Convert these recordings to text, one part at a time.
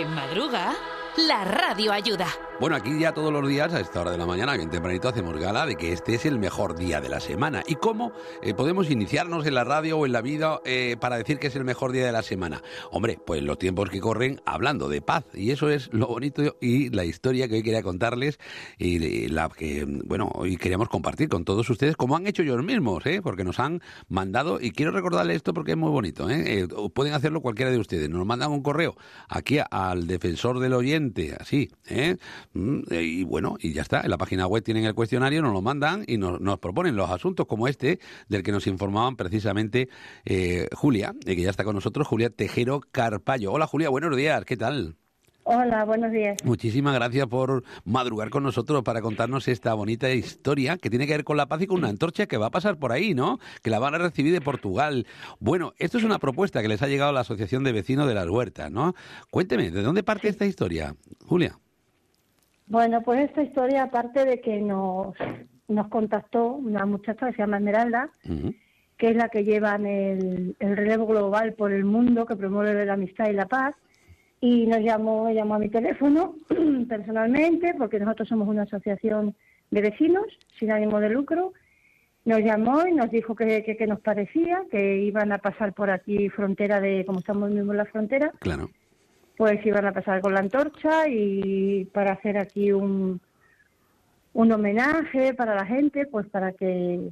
quien madruga, la radio ayuda. Bueno, aquí ya todos los días, a esta hora de la mañana, bien tempranito, hacemos gala de que este es el mejor día de la semana. ¿Y cómo eh, podemos iniciarnos en la radio o en la vida eh, para decir que es el mejor día de la semana? Hombre, pues los tiempos que corren hablando de paz. Y eso es lo bonito y la historia que hoy quería contarles y la que, bueno, hoy queríamos compartir con todos ustedes, como han hecho ellos mismos, ¿eh? porque nos han mandado, y quiero recordarles esto porque es muy bonito, ¿eh? pueden hacerlo cualquiera de ustedes. Nos mandan un correo aquí al defensor del oyente, así, ¿eh? Mm, y bueno, y ya está. En la página web tienen el cuestionario, nos lo mandan y nos, proponen los asuntos como este, del que nos informaban precisamente eh, Julia, que ya está con nosotros, Julia Tejero Carpallo. Hola Julia, buenos días, ¿qué tal? Hola, buenos días. Muchísimas gracias por madrugar con nosotros para contarnos esta bonita historia que tiene que ver con la paz y con una antorcha que va a pasar por ahí, ¿no? Que la van a recibir de Portugal. Bueno, esto es una propuesta que les ha llegado a la Asociación de Vecinos de las Huertas, ¿no? Cuénteme, ¿de dónde parte esta historia, Julia? Bueno, pues esta historia, aparte de que nos, nos contactó una muchacha que se llama Esmeralda, que es la que lleva el, el, relevo global por el mundo, que promueve la amistad y la paz, y nos llamó, llamó a mi teléfono personalmente, porque nosotros somos una asociación de vecinos sin ánimo de lucro. Nos llamó y nos dijo que, que, nos parecía, que iban a pasar por aquí frontera de, como estamos mismos en la frontera. Claro pues iban a pasar con la antorcha y para hacer aquí un, un homenaje para la gente, pues para que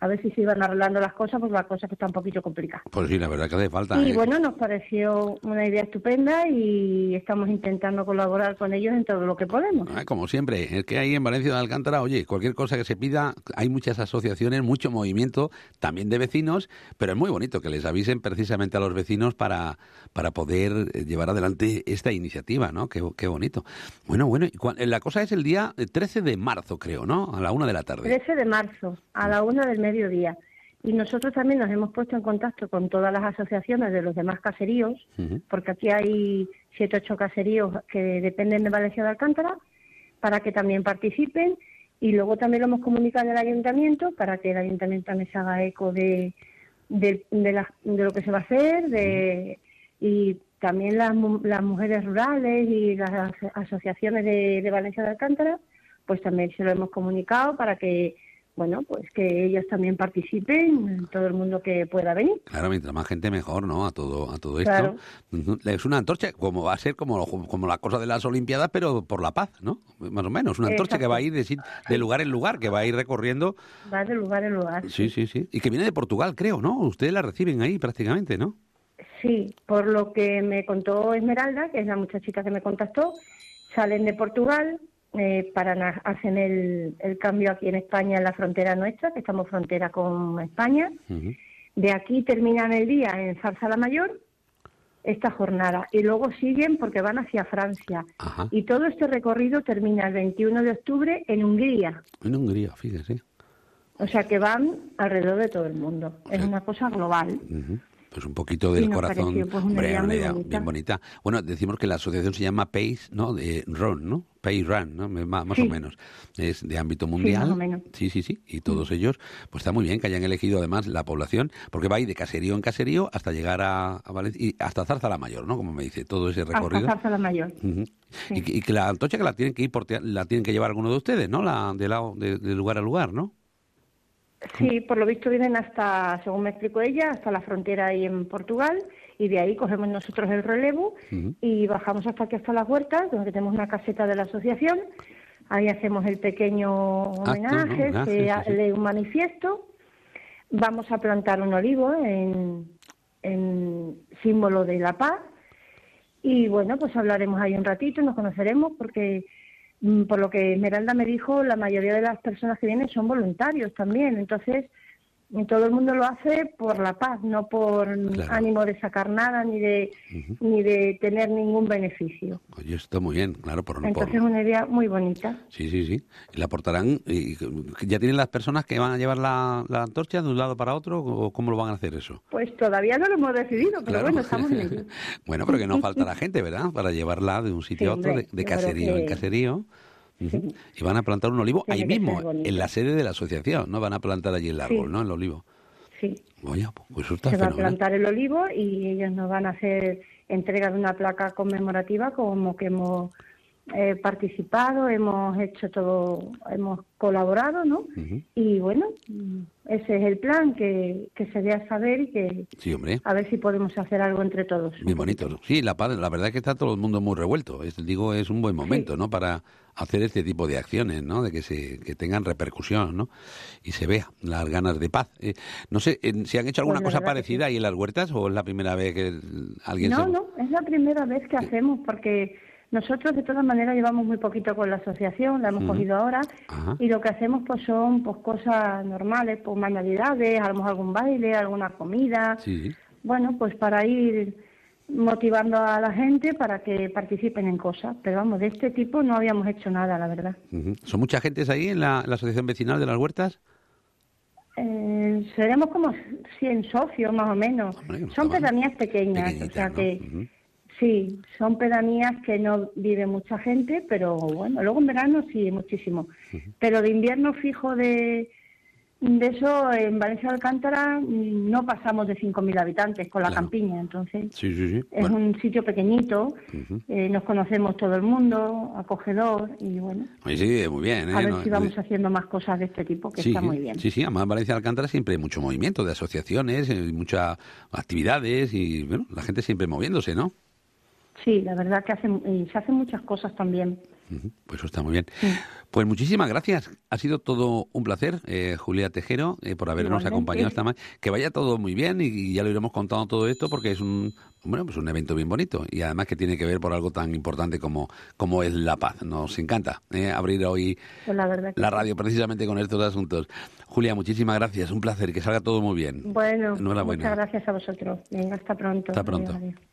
a ver si se iban arreglando las cosas, pues la cosa que está un poquito complicada. Pues sí, la verdad que hace falta. Y ¿eh? bueno, nos pareció una idea estupenda y estamos intentando colaborar con ellos en todo lo que podemos. Ah, como siempre, es que ahí en Valencia de Alcántara, oye, cualquier cosa que se pida, hay muchas asociaciones, mucho movimiento, también de vecinos, pero es muy bonito que les avisen precisamente a los vecinos para, para poder eh, llevar adelante esta iniciativa, ¿no? Qué, qué bonito. Bueno, bueno, la cosa es el día 13 de marzo, creo, ¿no? A la una de la tarde. 13 de marzo, a la una del mediodía. Y nosotros también nos hemos puesto en contacto con todas las asociaciones de los demás caseríos, porque aquí hay siete ocho caseríos que dependen de Valencia de Alcántara, para que también participen. Y luego también lo hemos comunicado el ayuntamiento para que el ayuntamiento también se haga eco de, de, de, lo que se va a hacer de, y también las, las mujeres rurales y las asociaciones de, de Valencia de Alcántara, pues también se lo hemos comunicado para que bueno, pues que ellos también participen, todo el mundo que pueda venir. Claro, mientras más gente mejor, ¿no? A todo, a todo esto. Es una antorcha, como va a ser como, como la cosa de las Olimpiadas, pero por la paz, ¿no? Más o menos, una antorcha que va a ir de, lugar en lugar, que va a ir recorriendo. Va de lugar en lugar. Sí, sí, sí. Y que viene de Portugal, creo, ¿no? Ustedes la reciben ahí prácticamente, ¿no? Sí, por lo que me contó Esmeralda, que es la muchachita que me contactó, salen de Portugal, eh, para hacer el, cambio aquí en España, en la frontera nuestra, que estamos frontera con España. De aquí terminan el día en Zarza la Mayor, esta jornada, y luego siguen porque van hacia Francia. Y todo este recorrido termina el 21 de octubre en Hungría. En Hungría, fíjese. O sea que van alrededor de todo el mundo. Es una cosa global pues un poquito del corazón. Pues, una idea bien bonita. Bueno, decimos que la asociación se llama Pace, ¿no? De Run, ¿no? Pace Run, ¿no? Más, o menos. Es de ámbito mundial. Sí, sí, sí, Y todos ellos, pues está muy bien que hayan elegido además la población, porque va a ir de caserío en caserío hasta llegar a, Valencia y hasta Zarza la Mayor, ¿no? Como me dice, todo ese recorrido. Hasta Zarza la Mayor. y, que la antocha que la tienen que ir la tienen que llevar alguno de ustedes, ¿no? La de lado de lugar a lugar, ¿no? Sí, por lo visto vienen hasta, según me explicó ella, hasta la frontera ahí en Portugal y de ahí cogemos nosotros el relevo y bajamos hasta aquí, hasta las huertas, donde tenemos una caseta de la asociación. Ahí hacemos el pequeño homenaje, se lee un manifiesto. Vamos a plantar un olivo en, en símbolo de la paz. Y bueno, pues hablaremos ahí un ratito, nos conoceremos porque por lo que Esmeralda me dijo, la mayoría de las personas que vienen son voluntarios también. Entonces, todo el mundo lo hace por la paz, no por ánimo de sacar nada ni de ni de tener ningún beneficio. Oye, está muy bien, claro, por Entonces es una idea muy bonita. Sí, sí, sí. ¿Y la aportarán? Y, ¿Ya tienen las personas que van a llevar la, antorcha de un lado para otro o cómo lo van a hacer eso? Pues todavía no lo hemos decidido, pero bueno, estamos en ello. bueno, pero que no falta la gente, ¿verdad? Para llevarla de un sitio a otro, de, caserío en caserío. Y van a plantar un olivo ahí mismo, en la sede de la asociación, ¿no? Van a plantar allí el árbol, ¿no? El olivo. sí. Oye, pues eso está Se va a plantar el olivo y ellos nos van a hacer entrega de una placa conmemorativa como que hemos eh, participado, hemos hecho todo, hemos colaborado, ¿no? Y bueno, ese es el plan, que, que se dé a saber y que Sí, hombre. a ver si podemos hacer algo entre todos. Bien bonito. Sí, la, la verdad es que está todo el mundo muy revuelto. Es, digo, es un buen momento, ¿no? Para hacer este tipo de acciones, ¿no? De que se que tengan repercusión, ¿no? Y se vea las ganas de paz. Eh, no sé, eh, si han hecho alguna Pues cosa parecida ahí en las huertas o es la primera vez que alguien No, se... no, es la primera vez que hacemos porque nosotros de todas maneras llevamos muy poquito con la asociación, la hemos cogido ahora Ajá. y lo que hacemos pues son pues cosas normales, pues manualidades, a lo mejor algún baile, alguna comida, Sí. bueno, pues para ir motivando a la gente para que participen en cosas, pero vamos, de este tipo no habíamos hecho nada, la verdad. ¿Son mucha gente ahí en la, la asociación vecinal de las huertas? Eh, seremos como 100 socios más o menos. Hombre, son pedanías pequeñas, o sea ¿no? que. Sí, son pedanías que no vive mucha gente, pero bueno, luego en verano sí, muchísimo. Pero de invierno fijo de, de eso, en Valencia de Alcántara mm, no pasamos de 5.000 habitantes con la Claro. campiña, entonces Sí, sí, sí. es Bueno, un sitio pequeñito, eh, nos conocemos todo el mundo, acogedor y bueno, sí, muy bien. ¿eh? a ver No, si vamos haciendo más cosas de este tipo, que está muy bien. Sí, sí, además en Valencia de Alcántara siempre hay mucho movimiento de asociaciones, eh, muchas actividades y bueno, la gente siempre moviéndose, ¿no? Sí, la verdad que hacen, y se hacen muchas cosas también. Pues eso está muy bien. Pues muchísimas gracias. Ha sido todo un placer, eh, Julia Tejero, eh, por habernos Igualmente. acompañado esta mañana. Que vaya todo muy bien y, y ya lo iremos contando todo esto porque es un bueno pues un evento bien bonito y además que tiene que ver por algo tan importante como, como es la paz. Nos encanta eh, abrir hoy Pues la radio precisamente con estos asuntos. Julia, muchísimas gracias. Un placer. Que salga todo muy bien. Bueno, muchas gracias a vosotros. Venga, hasta pronto. Hasta pronto. Adiós, adiós.